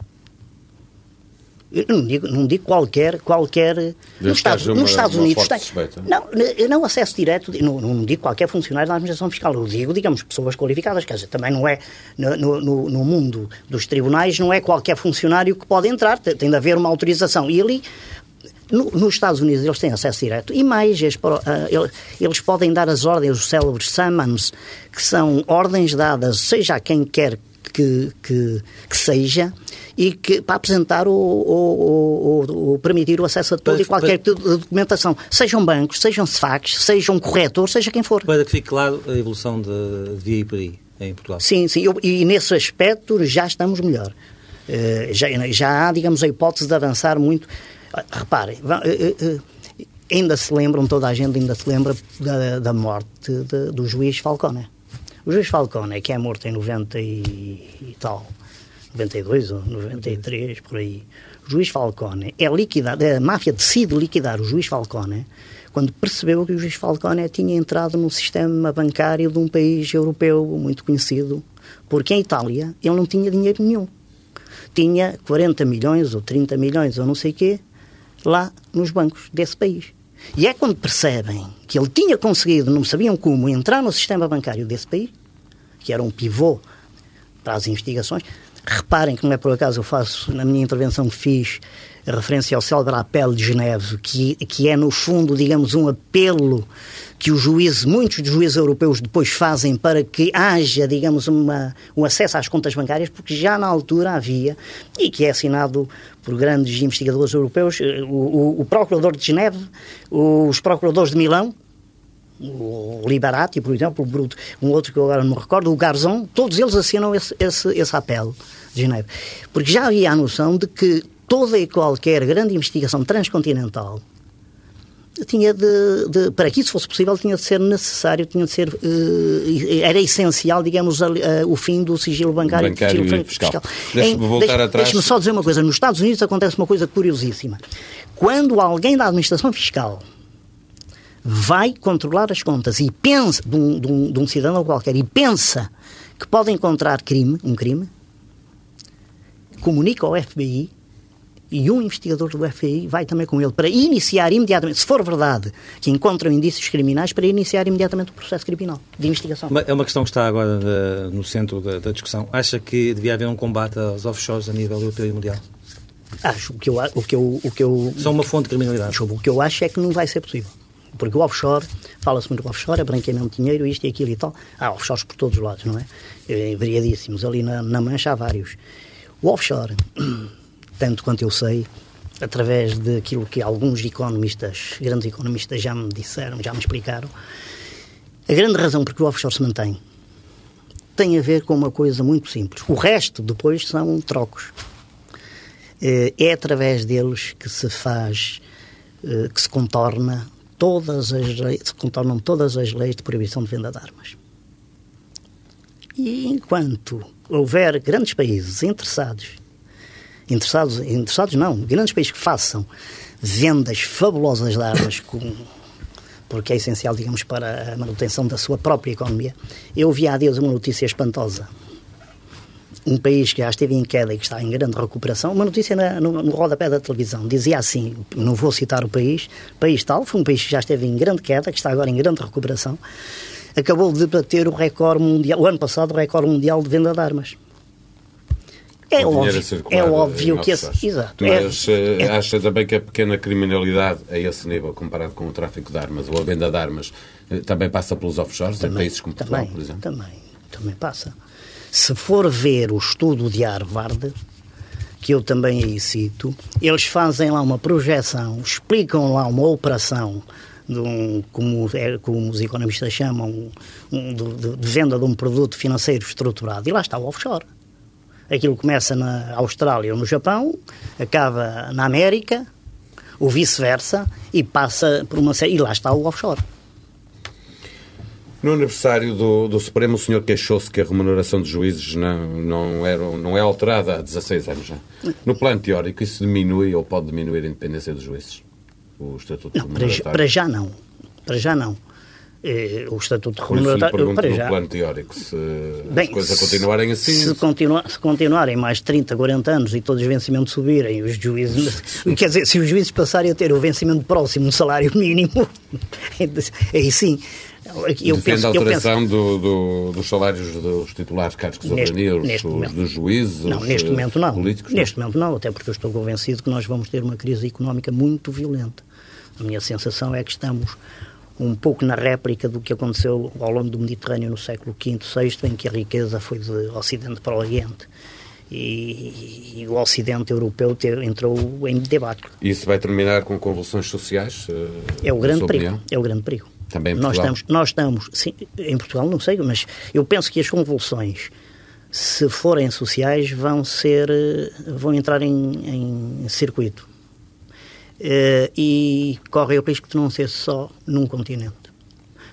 Eu não digo, não digo qualquer. qualquer nos, Estados, uma- nos Estados Unidos tem. suspeita. Não, não acesso direto. Não, não digo qualquer funcionário da administração fiscal. Eu digo, digamos, pessoas qualificadas. Quer dizer, também não é. No, no- no- no mundo dos tribunais, não é qualquer funcionário que pode entrar. Tem tem de haver uma autorização. E ali. No- nos Estados Unidos eles têm acesso direto e mais, eles, ah, ele- eles podem dar as ordens, os célebres summons, que são ordens dadas, seja a quem quer que, que, que seja, e que para apresentar o, o, o- o- permitir o acesso a toda Para- e qualquer tipo de documentação, sejam bancos, sejam SFACs, sejam corretores, seja quem for. Para que fique claro a evolução de devia ir por aí, em Portugal. Sim, sim, eu- e nesse aspecto já estamos melhor. Eh, já, já há, digamos, a hipótese de avançar muito. Reparem, eh, eh, eh, ainda se lembram, toda a gente ainda se lembra da, da morte de- do juiz Falcone. O juiz Falcone, que é morto em 90 e, tal, 92 ou 93, por aí. O juiz Falcone é liquidado, a máfia decide liquidar o juiz Falcone quando percebeu que o juiz Falcone tinha entrado no sistema bancário de um país europeu muito conhecido, porque em Itália ele não tinha dinheiro nenhum. Tinha 40 milhões ou 30 milhões ou não sei quê lá nos bancos desse país. E é quando percebem que ele tinha conseguido, não sabiam como, entrar no sistema bancário desse país, que era um pivô para as investigações. Reparem que não é por acaso eu faço, na minha intervenção fiz referência ao célebre apelo de Geneve, que, que é, no fundo, digamos, um apelo que os juízes, muitos dos juízes europeus depois fazem para que haja, digamos, uma, um acesso às contas bancárias, porque já na altura havia, e que é assinado por grandes investigadores europeus, eh, o, o, o Procurador de Geneve, os Procuradores de Milão, o Liberati, por exemplo, o Bruto, um outro que eu agora não me recordo, o Garzon, todos eles assinam esse, esse, esse apelo de Geneve. Porque já havia a noção de que toda e qualquer grande investigação transcontinental tinha de, de, para que isso fosse possível tinha de ser necessário tinha de ser uh, era essencial digamos uh, o fim do sigilo bancário, bancário sigilo fiscal, fiscal. deixe-me voltar deixe, atrás deixe-me só dizer uma coisa nos Estados Unidos acontece uma coisa curiosíssima quando alguém da administração fiscal vai controlar as contas e pensa de um, de um, de um cidadão qualquer e pensa que pode encontrar crime um crime comunica ao FBI e um investigador do FBI vai também com ele para iniciar imediatamente, se for verdade que encontram indícios criminais, para iniciar imediatamente o processo criminal de investigação. É uma questão que está agora uh, no centro da, da, discussão. Acha que devia haver um combate aos offshores a nível europeu e mundial? Acho. O que eu, o que eu, o que eu, São uma fonte de criminalidade. O que eu acho é que não vai ser possível. Porque o offshore, fala-se muito do offshore, é branqueamento de dinheiro, isto e aquilo e tal. Há offshores por todos os lados, não é? é variadíssimos. Ali na, na Mancha há vários. O offshore <clears throat> tanto quanto eu sei, através daquilo que alguns economistas, grandes economistas já me disseram, já me explicaram, a grande razão por que o offshore se mantém tem a ver com uma coisa muito simples. O resto, depois, são trocos. Eh, é através deles que se faz, eh, que se contorna todas as leis, se contornam todas as leis de proibição de venda de armas. E enquanto houver grandes países interessados interessados, interessados não, grandes países que façam vendas fabulosas de armas com, porque é essencial, digamos, para a manutenção da sua própria economia. Eu vi há dias uma notícia espantosa. Um país que já esteve em queda e que está em grande recuperação, uma notícia na, no, no rodapé da televisão, dizia assim, não vou citar o país, país tal, foi um país que já esteve em grande queda, que está agora em grande recuperação, acabou de bater o recorde mundial, o ano passado, o recorde mundial de venda de armas. É óbvio, é óbvio que esse. Exato. Mas é, é, acha também que a pequena criminalidade a esse nível, comparado com o tráfico de armas ou a venda de armas, eh, também passa pelos offshores também, em países como Portugal, também, por exemplo? Também, também passa. Se for ver o estudo de Harvard, que eu também aí cito, eles fazem lá uma projeção, explicam lá uma operação de um, como, é, como os economistas chamam, um, de, de, venda de um produto financeiro estruturado. E lá está o offshore. Aquilo começa na Austrália ou no Japão, acaba na América, ou vice-versa, e passa por uma série. E lá está o offshore. No aniversário do, do Supremo, o senhor queixou-se que a remuneração dos juízes não, não, era, não é alterada há 16 anos já. No plano teórico, isso diminui ou pode diminuir a independência dos juízes? O Estatuto não, para, para já não. Para já não. Eh, o Estatuto Remuneratório. Para já. plano teórico, se Bem, as coisas continuarem assim. Se, continua, se continuarem mais 30, 40 anos e todos os vencimentos subirem, os juízes. <laughs> quer dizer, se os juízes passarem a ter o vencimento próximo do salário mínimo, <laughs> aí sim. Eu Defende penso, a alteração penso, do, do, dos salários dos titulares cargos de soberania, dos juízes, não, neste momento não. políticos? Neste não. momento não, até porque eu estou convencido que nós vamos ter uma crise económica muito violenta. A minha sensação é que estamos um pouco na réplica do que aconteceu ao longo do Mediterrâneo no século V, VI, em que a riqueza foi de Ocidente para o Oriente. E, e o Ocidente europeu ter, entrou em debate. E isso vai terminar com convulsões sociais? Uh, é o grande perigo. É o grande perigo. Também nós estamos, nós estamos, sim, em Portugal não sei, mas eu penso que as convulsões, se forem sociais, vão ser, eh, vão entrar em, em circuito Uh, e corre o risco de não ser só num continente.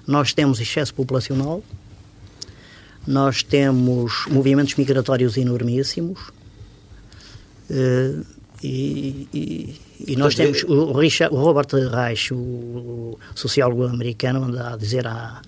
Nós temos excesso populacional, nós temos movimentos migratórios enormíssimos, Uh, e, e, e, nós temos o, Richard, o Robert Reich, o, sociólogo americano, anda a dizer há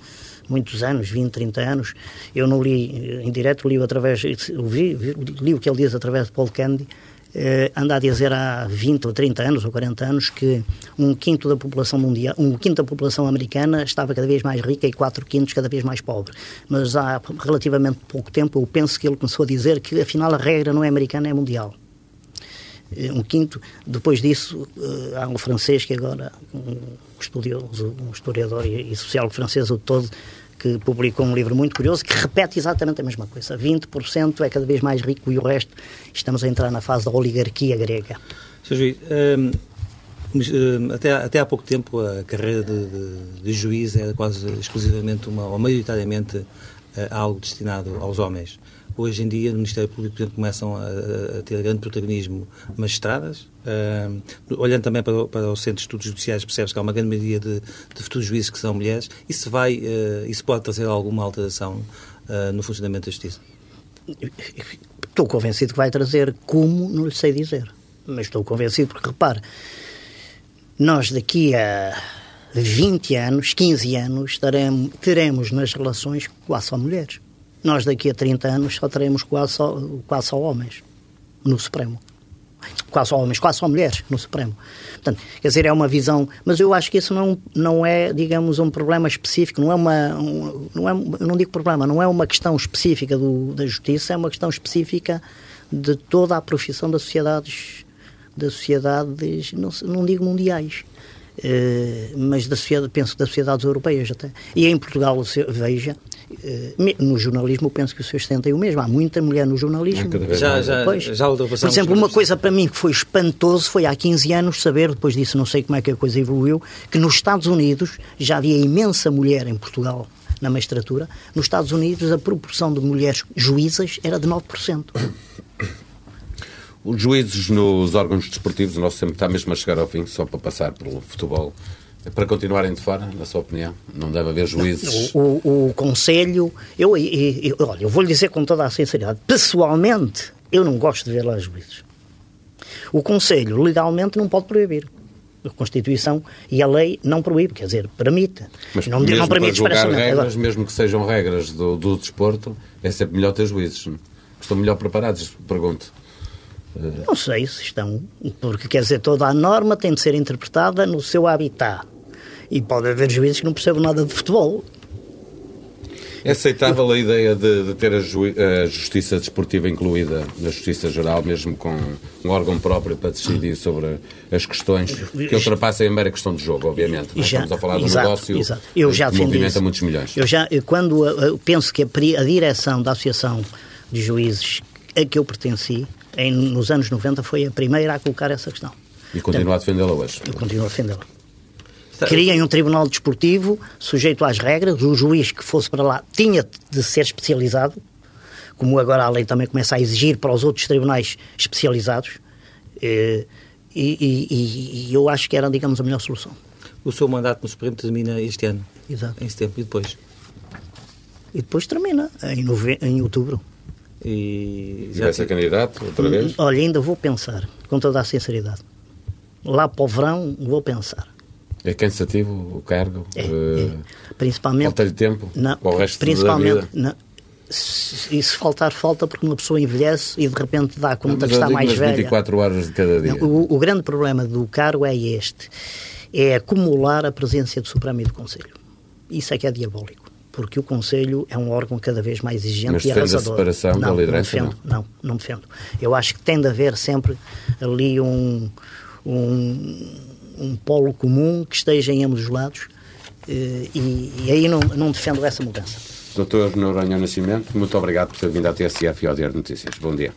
muitos anos, 20, 30 anos, eu não li em direto, li através, vi, li o que ele diz através de Paul Kennedy, eh, anda a dizer há 20 ou 30 anos ou 40 anos que um quinto da população mundial, um quinto da população americana estava cada vez mais rica e quatro quintos cada vez mais pobre. Mas há relativamente pouco tempo eu penso que ele começou a dizer que afinal a regra não é americana, é mundial. Eh, um quinto. Depois disso, eh, há um francês que agora, um estudioso, um historiador e, sociólogo francês o todo, que publicou um livro muito curioso que repete exatamente a mesma coisa. 20% é cada vez mais rico e o resto estamos a entrar na fase da oligarquia grega. Sr. Juiz, hum, hum, até, até há pouco tempo a carreira de, de, de juiz era quase exclusivamente uma, ou maioritariamente eh, algo destinado aos homens. Hoje em dia, no Ministério Público, por exemplo, começam a, a ter grande protagonismo magistradas. Uh, olhando também para, para o Centro de Estudos Judiciais, percebe-se que há uma grande maioria de, de futuros juízes que são mulheres. Isso, vai, uh, isso pode trazer alguma alteração uh, no funcionamento da Justiça? Estou convencido que vai trazer como, não lhe sei dizer. Mas estou convencido porque, repare, nós daqui a 20 anos, 15 anos, teremos, teremos nas relações quase só mulheres. Nós daqui a 30 anos só teremos quase só, quase só homens no Supremo. Quase só homens, quase só mulheres no Supremo. Portanto, quer dizer, é uma visão. Mas eu acho que isso não, não é, digamos, um problema específico, não é uma. Um, não é, não digo problema, não é uma questão específica do, da justiça, é uma questão específica de toda a profissão das sociedades, das sociedades não, não digo mundiais, Uh, mas da sociedade, penso das sociedades europeias até. E em Portugal, veja, no jornalismo, eu penso que os seus sentem o mesmo. Há muita mulher no jornalismo. Já, já, pois. já Por exemplo, uma coisa para mim que foi espantoso foi há 15 anos saber, depois disso não sei como é que a coisa evoluiu, que nos Estados Unidos já havia imensa mulher em Portugal na magistratura. Nos Estados Unidos a proporção de mulheres juízas era de 9%. Os juízes nos órgãos desportivos, o nosso tempo está mesmo a chegar ao fim, só para passar pelo futebol. É para continuarem de fora, na sua opinião? Não deve haver juízes? O, o, o Conselho... Eu, eu, eu, olha, eu vou-lhe dizer com toda a sinceridade. Pessoalmente, eu não gosto de ver lá juízes. O Conselho, legalmente, não pode proibir. A Constituição e a lei não proíbe, quer dizer, permite. Mas não, mesmo não permite para julgar regras, mesmo que sejam regras do, do desporto, é sempre melhor ter juízes. Estão melhor preparados, pergunto. Não sei se estão, porque quer dizer, toda a norma tem de ser interpretada no seu habitat. E pode haver juízes que não percebem nada de futebol. É aceitável a ideia de, de ter a, a, justiça desportiva incluída na justiça geral, mesmo com um órgão próprio para decidir sobre as questões que ultrapassem a mera questão de jogo, obviamente. Já, Estamos a falar de um negócio exato. Eu já que movimenta isso. muitos milhões. Eu já, quando eu penso que a, a direção da Associação de Juízes a que eu pertenci, em, nos anos 90 foi a primeira a colocar essa questão. E continua a defendê-la hoje? Eu continuo a defendê-la. Criem um tribunal desportivo sujeito às regras, o juiz que fosse para lá tinha de ser especializado, como agora a lei também começa a exigir para os outros tribunais especializados, eh, e, e, e eu acho que era, digamos, a melhor solução. O seu mandato no Supremo termina este ano? Exato. Em setembro, e depois? E depois termina, em, nove... em outubro. E já vai ser candidato outra vez? Olha, ainda vou pensar, com toda a sinceridade. Lá para o verão vou pensar. É cansativo o cargo? É, é. Principalmente. Falta-lhe tempo não, para o resto principalmente, da vida? Não, e se faltar, falta porque uma pessoa envelhece e de repente dá conta que está mais velha. 24 horas de cada dia. Não, o, o, grande problema do cargo é este: é acumular a presença do Supremo e do Conselho. Isso é que é diabólico porque o Conselho é um órgão cada vez mais exigente Mas e arrasador. a separação não, da liderança? Não, defendo, não? não, não defendo. Eu acho que tem de haver sempre ali um, um, um polo comum que esteja em ambos os lados eh, e, e aí não, não defendo essa mudança. Doutor Noronha Nascimento, muito obrigado por ter vindo à TSF e ao Diário de Notícias. Bom dia.